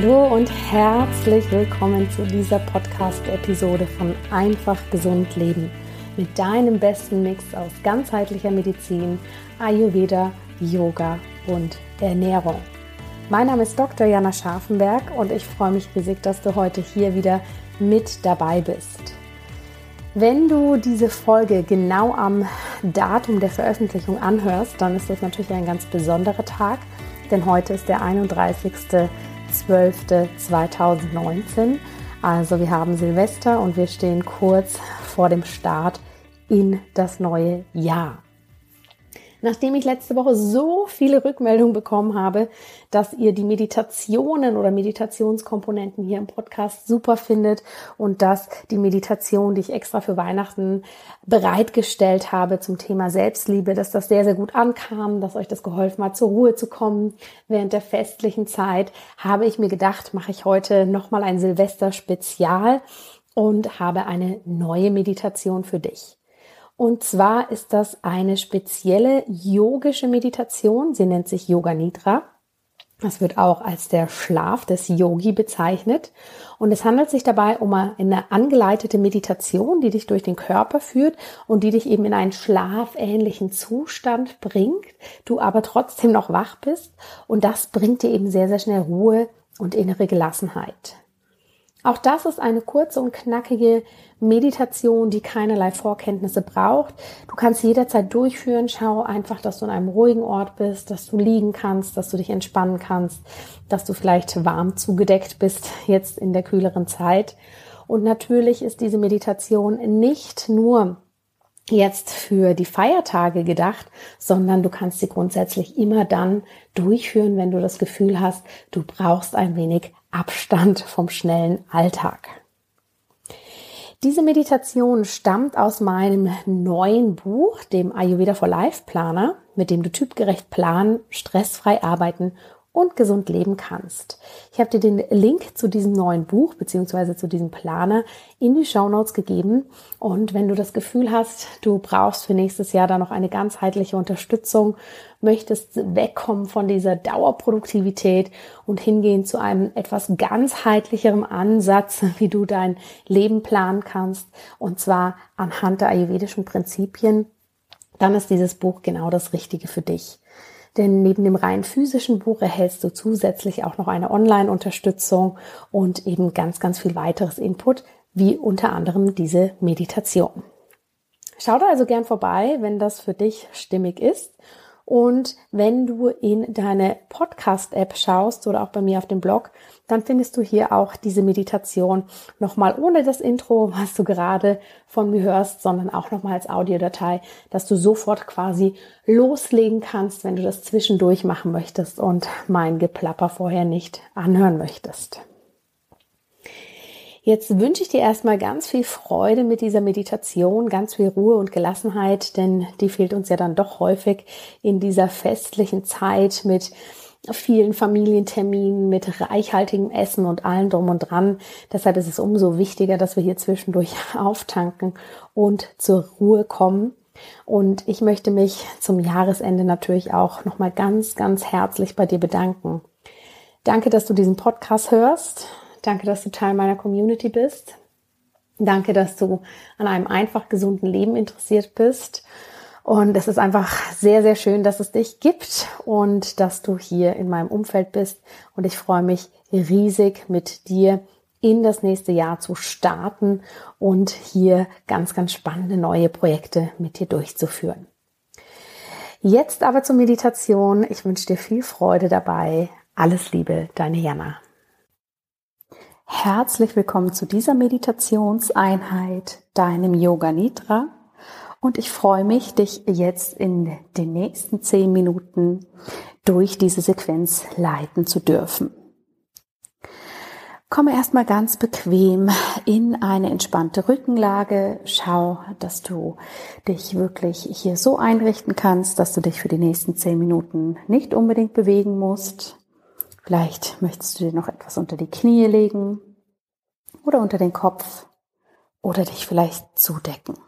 Hallo und herzlich willkommen zu dieser Podcast-Episode von Einfach gesund leben mit deinem besten Mix aus ganzheitlicher Medizin, Ayurveda, Yoga und Ernährung. Mein Name ist Dr. Jana Scharfenberg und ich freue mich riesig, dass du heute hier wieder mit dabei bist. Wenn du diese Folge genau am Datum der Veröffentlichung anhörst, dann ist das natürlich ein ganz besonderer Tag, denn heute ist der 31. 12.2019. Also wir haben Silvester und wir stehen kurz vor dem Start in das neue Jahr. Nachdem ich letzte Woche so viele Rückmeldungen bekommen habe, dass ihr die Meditationen oder Meditationskomponenten hier im Podcast super findet und dass die Meditation, die ich extra für Weihnachten bereitgestellt habe zum Thema Selbstliebe, dass das sehr, sehr gut ankam, dass euch das geholfen hat, zur Ruhe zu kommen während der festlichen Zeit, habe ich mir gedacht, mache ich heute nochmal ein Silvester-Spezial und habe eine neue Meditation für dich. Und zwar ist das eine spezielle yogische Meditation. Sie nennt sich Yoga Nidra. Das wird auch als der Schlaf des Yogi bezeichnet. Und es handelt sich dabei um eine angeleitete Meditation, die dich durch den Körper führt und die dich eben in einen schlafähnlichen Zustand bringt, du aber trotzdem noch wach bist. Und das bringt dir eben sehr, sehr schnell Ruhe und innere Gelassenheit. Auch das ist eine kurze und knackige Meditation, die keinerlei Vorkenntnisse braucht. Du kannst jederzeit durchführen. Schau einfach, dass du in einem ruhigen Ort bist, dass du liegen kannst, dass du dich entspannen kannst, dass du vielleicht warm zugedeckt bist jetzt in der kühleren Zeit. Und natürlich ist diese Meditation nicht nur jetzt für die Feiertage gedacht, sondern du kannst sie grundsätzlich immer dann durchführen, wenn du das Gefühl hast, du brauchst ein wenig Abstand vom schnellen Alltag. Diese Meditation stammt aus meinem neuen Buch, dem Ayurveda for Life Planer, mit dem du typgerecht planen, stressfrei arbeiten und gesund leben kannst. Ich habe dir den Link zu diesem neuen Buch beziehungsweise zu diesem Planer in die Show Notes gegeben. Und wenn du das Gefühl hast, du brauchst für nächstes Jahr da noch eine ganzheitliche Unterstützung, möchtest wegkommen von dieser Dauerproduktivität und hingehen zu einem etwas ganzheitlicheren Ansatz, wie du dein Leben planen kannst, und zwar anhand der ayurvedischen Prinzipien, dann ist dieses Buch genau das Richtige für dich. Denn neben dem rein physischen Buch erhältst du zusätzlich auch noch eine Online-Unterstützung und eben ganz, ganz viel weiteres Input, wie unter anderem diese Meditation. Schau da also gern vorbei, wenn das für dich stimmig ist. Und wenn du in deine Podcast-App schaust oder auch bei mir auf dem Blog, dann findest du hier auch diese Meditation nochmal ohne das Intro, was du gerade von mir hörst, sondern auch nochmal als Audiodatei, dass du sofort quasi loslegen kannst, wenn du das zwischendurch machen möchtest und mein Geplapper vorher nicht anhören möchtest. Jetzt wünsche ich dir erstmal ganz viel Freude mit dieser Meditation, ganz viel Ruhe und Gelassenheit, denn die fehlt uns ja dann doch häufig in dieser festlichen Zeit mit vielen Familienterminen, mit reichhaltigem Essen und allem drum und dran. Deshalb ist es umso wichtiger, dass wir hier zwischendurch auftanken und zur Ruhe kommen. Und ich möchte mich zum Jahresende natürlich auch nochmal ganz, ganz herzlich bei dir bedanken. Danke, dass du diesen Podcast hörst. Danke, dass du Teil meiner Community bist. Danke, dass du an einem einfach gesunden Leben interessiert bist. Und es ist einfach sehr, sehr schön, dass es dich gibt und dass du hier in meinem Umfeld bist. Und ich freue mich riesig mit dir in das nächste Jahr zu starten und hier ganz, ganz spannende neue Projekte mit dir durchzuführen. Jetzt aber zur Meditation. Ich wünsche dir viel Freude dabei. Alles Liebe, deine Jana. Herzlich willkommen zu dieser Meditationseinheit, deinem Yoga Nidra. Und ich freue mich, dich jetzt in den nächsten zehn Minuten durch diese Sequenz leiten zu dürfen. Komme erstmal ganz bequem in eine entspannte Rückenlage. Schau, dass du dich wirklich hier so einrichten kannst, dass du dich für die nächsten zehn Minuten nicht unbedingt bewegen musst. Vielleicht möchtest du dir noch etwas unter die Knie legen oder unter den Kopf oder dich vielleicht zudecken.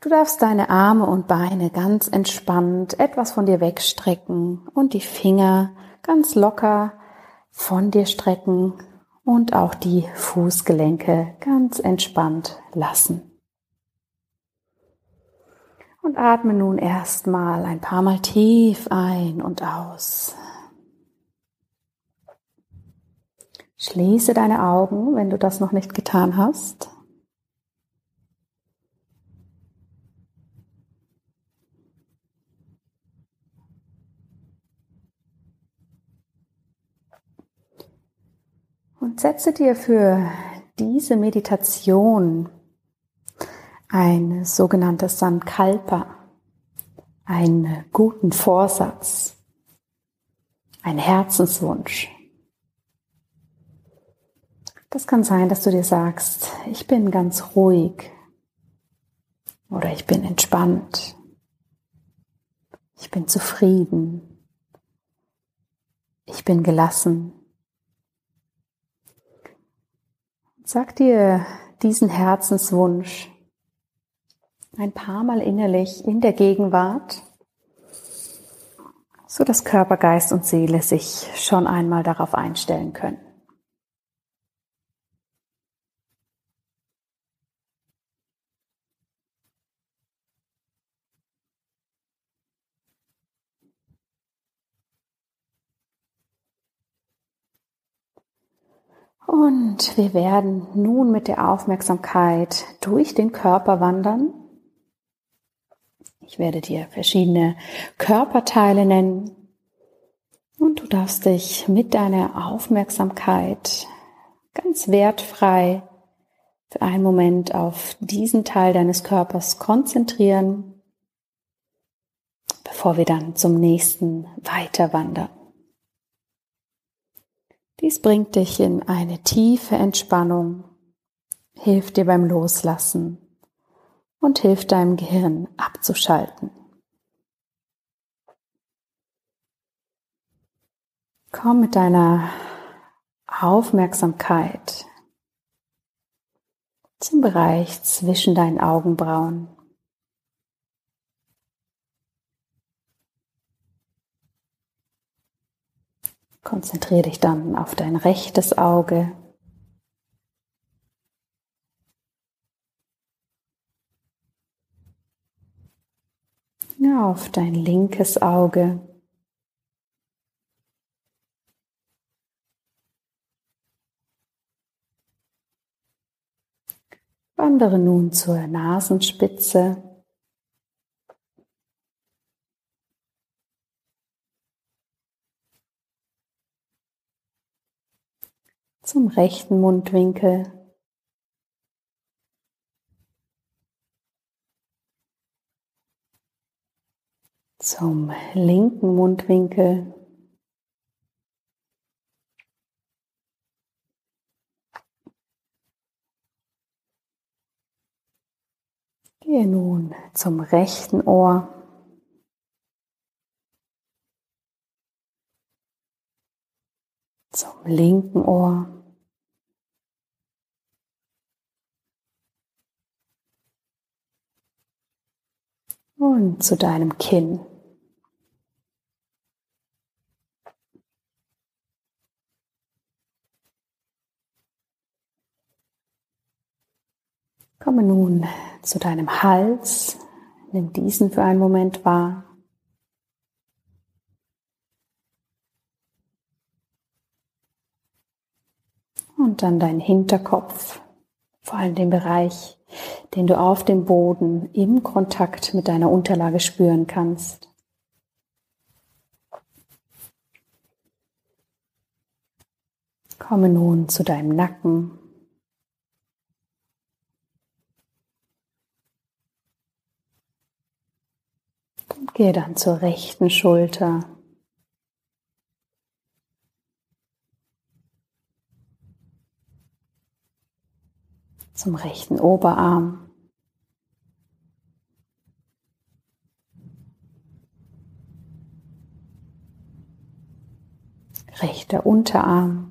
Du darfst deine Arme und Beine ganz entspannt etwas von dir wegstrecken und die Finger ganz locker von dir strecken und auch die Fußgelenke ganz entspannt lassen. Und atme nun erstmal ein paar Mal tief ein und aus. Schließe deine Augen, wenn du das noch nicht getan hast. Und setze dir für diese Meditation ein sogenanntes Sankalpa, einen guten Vorsatz, ein Herzenswunsch. Das kann sein, dass du dir sagst, ich bin ganz ruhig oder ich bin entspannt, ich bin zufrieden, ich bin gelassen. Sag dir diesen Herzenswunsch ein paar Mal innerlich in der Gegenwart, so dass Körper, Geist und Seele sich schon einmal darauf einstellen können. Und wir werden nun mit der Aufmerksamkeit durch den Körper wandern. Ich werde dir verschiedene Körperteile nennen. Und du darfst dich mit deiner Aufmerksamkeit ganz wertfrei für einen Moment auf diesen Teil deines Körpers konzentrieren, bevor wir dann zum nächsten weiter wandern. Dies bringt dich in eine tiefe Entspannung, hilft dir beim Loslassen und hilft deinem Gehirn abzuschalten. Komm mit deiner Aufmerksamkeit zum Bereich zwischen deinen Augenbrauen. Konzentriere dich dann auf dein rechtes Auge. Auf dein linkes Auge. Wandere nun zur Nasenspitze. Zum rechten Mundwinkel. Zum linken Mundwinkel. Gehe nun zum rechten Ohr. Zum linken Ohr. Und zu deinem Kinn. Komme nun zu deinem Hals, nimm diesen für einen Moment wahr. Und dann dein Hinterkopf, vor allem den Bereich den du auf dem Boden im Kontakt mit deiner Unterlage spüren kannst. Komme nun zu deinem Nacken. Und gehe dann zur rechten Schulter. Zum rechten Oberarm. Rechter Unterarm.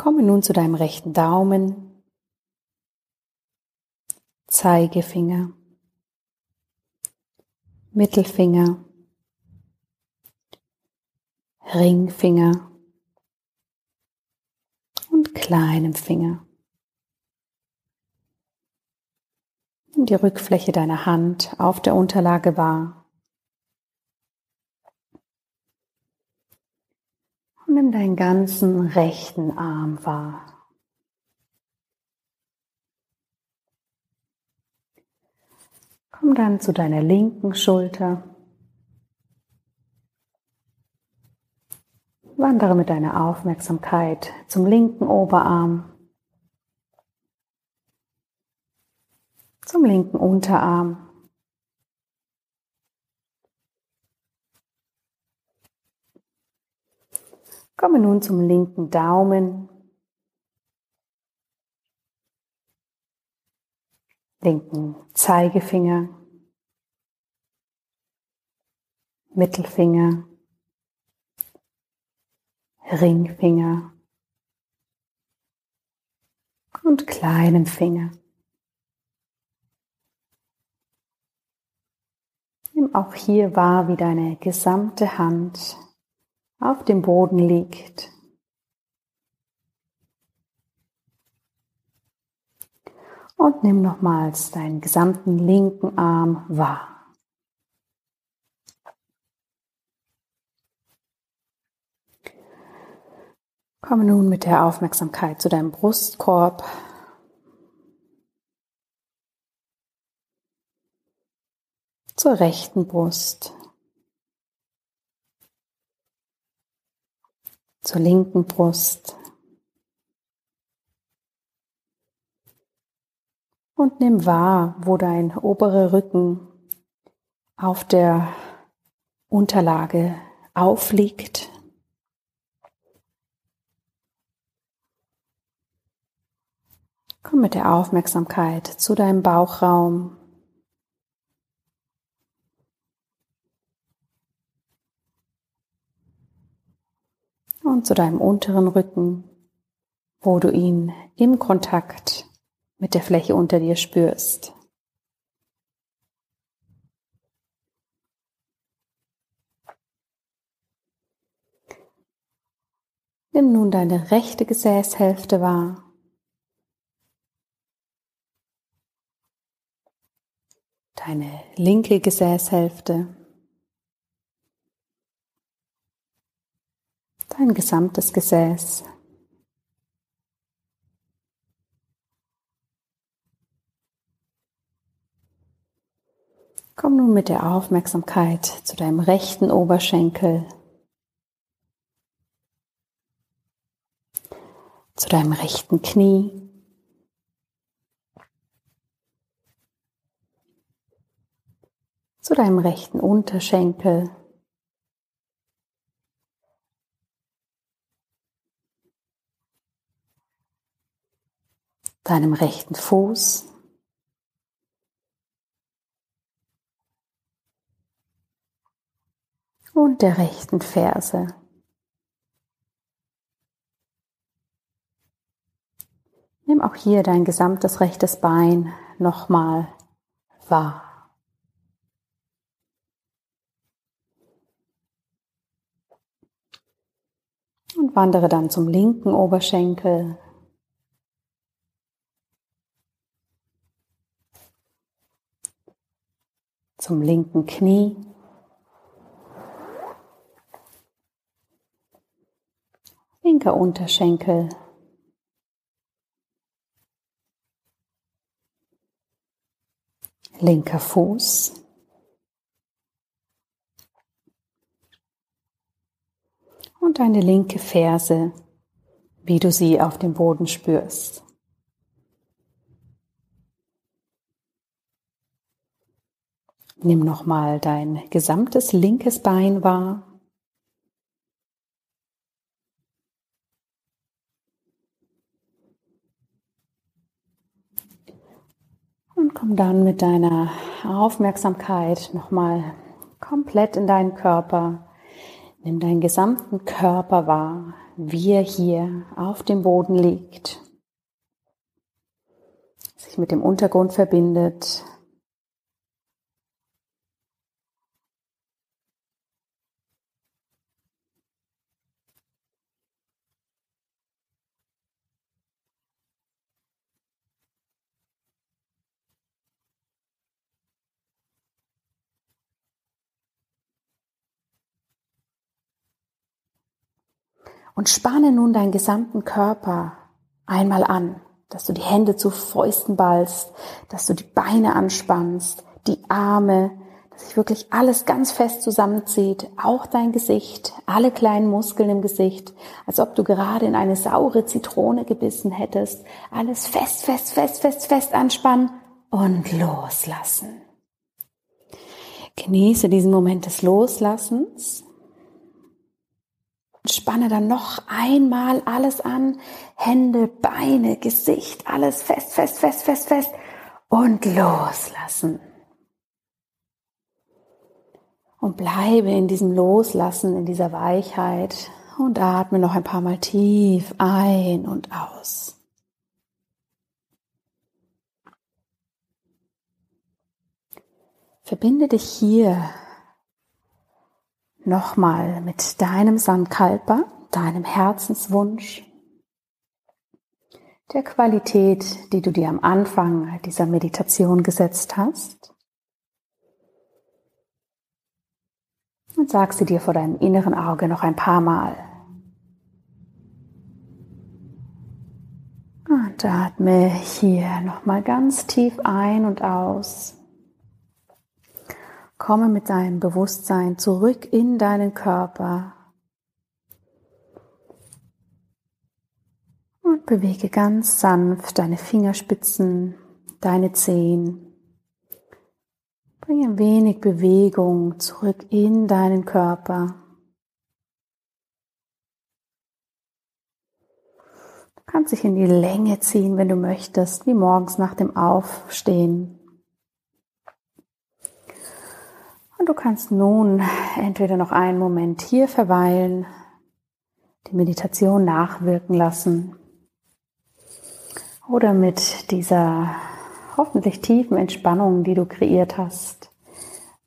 Komme nun zu deinem rechten Daumen, Zeigefinger, Mittelfinger, Ringfinger und kleinem Finger. Nimm die Rückfläche deiner Hand auf der Unterlage wahr. Nimm deinen ganzen rechten Arm wahr. Komm dann zu deiner linken Schulter. Wandere mit deiner Aufmerksamkeit zum linken Oberarm, zum linken Unterarm. Komme nun zum linken Daumen, linken Zeigefinger, Mittelfinger, Ringfinger. Und kleinem Finger. Nimm auch hier wahr, wie deine gesamte Hand auf dem Boden liegt. Und nimm nochmals deinen gesamten linken Arm wahr. Komme nun mit der Aufmerksamkeit zu deinem Brustkorb. Zur rechten Brust. Zur linken Brust. Und nimm wahr, wo dein oberer Rücken auf der Unterlage aufliegt. Komm mit der Aufmerksamkeit zu deinem Bauchraum. Und zu deinem unteren Rücken, wo du ihn im Kontakt mit der Fläche unter dir spürst. Nimm nun deine rechte Gesäßhälfte wahr. deine linke Gesäßhälfte, dein gesamtes Gesäß. Komm nun mit der Aufmerksamkeit zu deinem rechten Oberschenkel, zu deinem rechten Knie, zu deinem rechten Unterschenkel. Deinem rechten Fuß, und der rechten Ferse. Nimm auch hier dein gesamtes rechtes Bein nochmal wahr. und wandere dann zum linken Oberschenkel. Zum linken Knie. Linker Unterschenkel. Linker Fuß. und deine linke Ferse, wie du sie auf dem Boden spürst. Nimm nochmal dein gesamtes linkes Bein wahr. Und komm dann mit deiner Aufmerksamkeit nochmal komplett in deinen Körper Nimm deinen gesamten Körper wahr, wie er hier auf dem Boden liegt, sich mit dem Untergrund verbindet, Und spanne nun deinen gesamten Körper einmal an, dass du die Hände zu Fäusten ballst, dass du die Beine anspannst, die Arme, dass sich wirklich alles ganz fest zusammenzieht, auch dein Gesicht, alle kleinen Muskeln im Gesicht, als ob du gerade in eine saure Zitrone gebissen hättest. Alles fest, fest, fest, fest, fest anspannen und loslassen. Genieße diesen Moment des Loslassens Spanne dann noch einmal alles an. Hände, Beine, Gesicht, alles fest, fest, fest, fest, fest. Und loslassen. Und bleibe in diesem Loslassen, in dieser Weichheit. Und atme noch ein paar Mal tief ein und aus. Verbinde dich hier nochmal mit deinem Sankalpa, deinem Herzenswunsch, der Qualität, die du dir am Anfang dieser Meditation gesetzt hast. Und sag sie dir vor deinem inneren Auge noch ein paar Mal. Und atme hier nochmal ganz tief ein und aus. Komme mit deinem Bewusstsein zurück in deinen Körper und bewege ganz sanft deine Fingerspitzen, deine Zehen. Bring ein wenig Bewegung zurück in deinen Körper. Du kannst dich in die Länge ziehen, wenn du möchtest, wie morgens nach dem Aufstehen. Und du kannst nun entweder noch einen Moment hier verweilen, die Meditation nachwirken lassen oder mit dieser hoffentlich tiefen Entspannung, die du kreiert hast,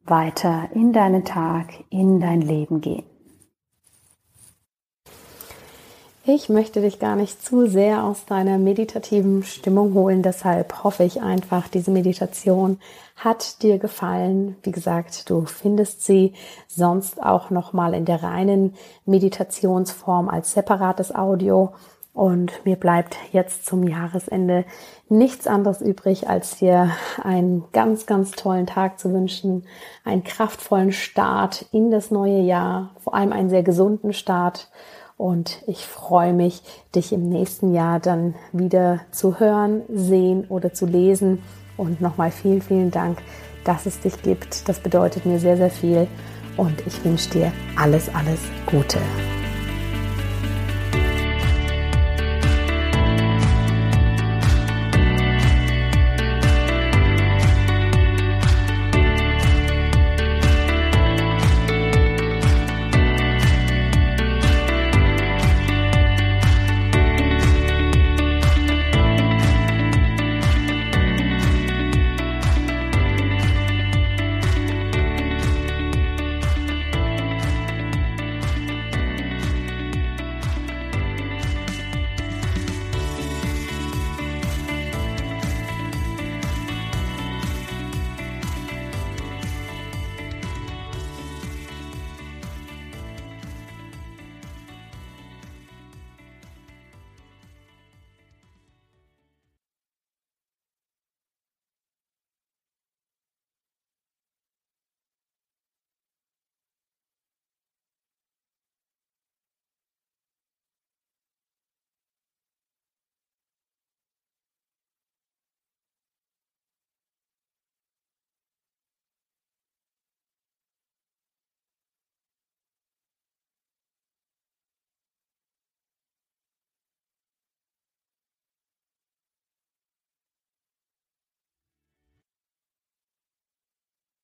weiter in deinen Tag, in dein Leben gehen. Ich möchte dich gar nicht zu sehr aus deiner meditativen Stimmung holen, deshalb hoffe ich einfach, diese Meditation hat dir gefallen. Wie gesagt, du findest sie sonst auch noch mal in der reinen Meditationsform als separates Audio und mir bleibt jetzt zum Jahresende nichts anderes übrig, als dir einen ganz, ganz tollen Tag zu wünschen, einen kraftvollen Start in das neue Jahr, vor allem einen sehr gesunden Start und ich freue mich, dich im nächsten Jahr dann wieder zu hören, sehen oder zu lesen. Und nochmal vielen, vielen Dank, dass es dich gibt. Das bedeutet mir sehr, sehr viel. Und ich wünsche dir alles, alles Gute.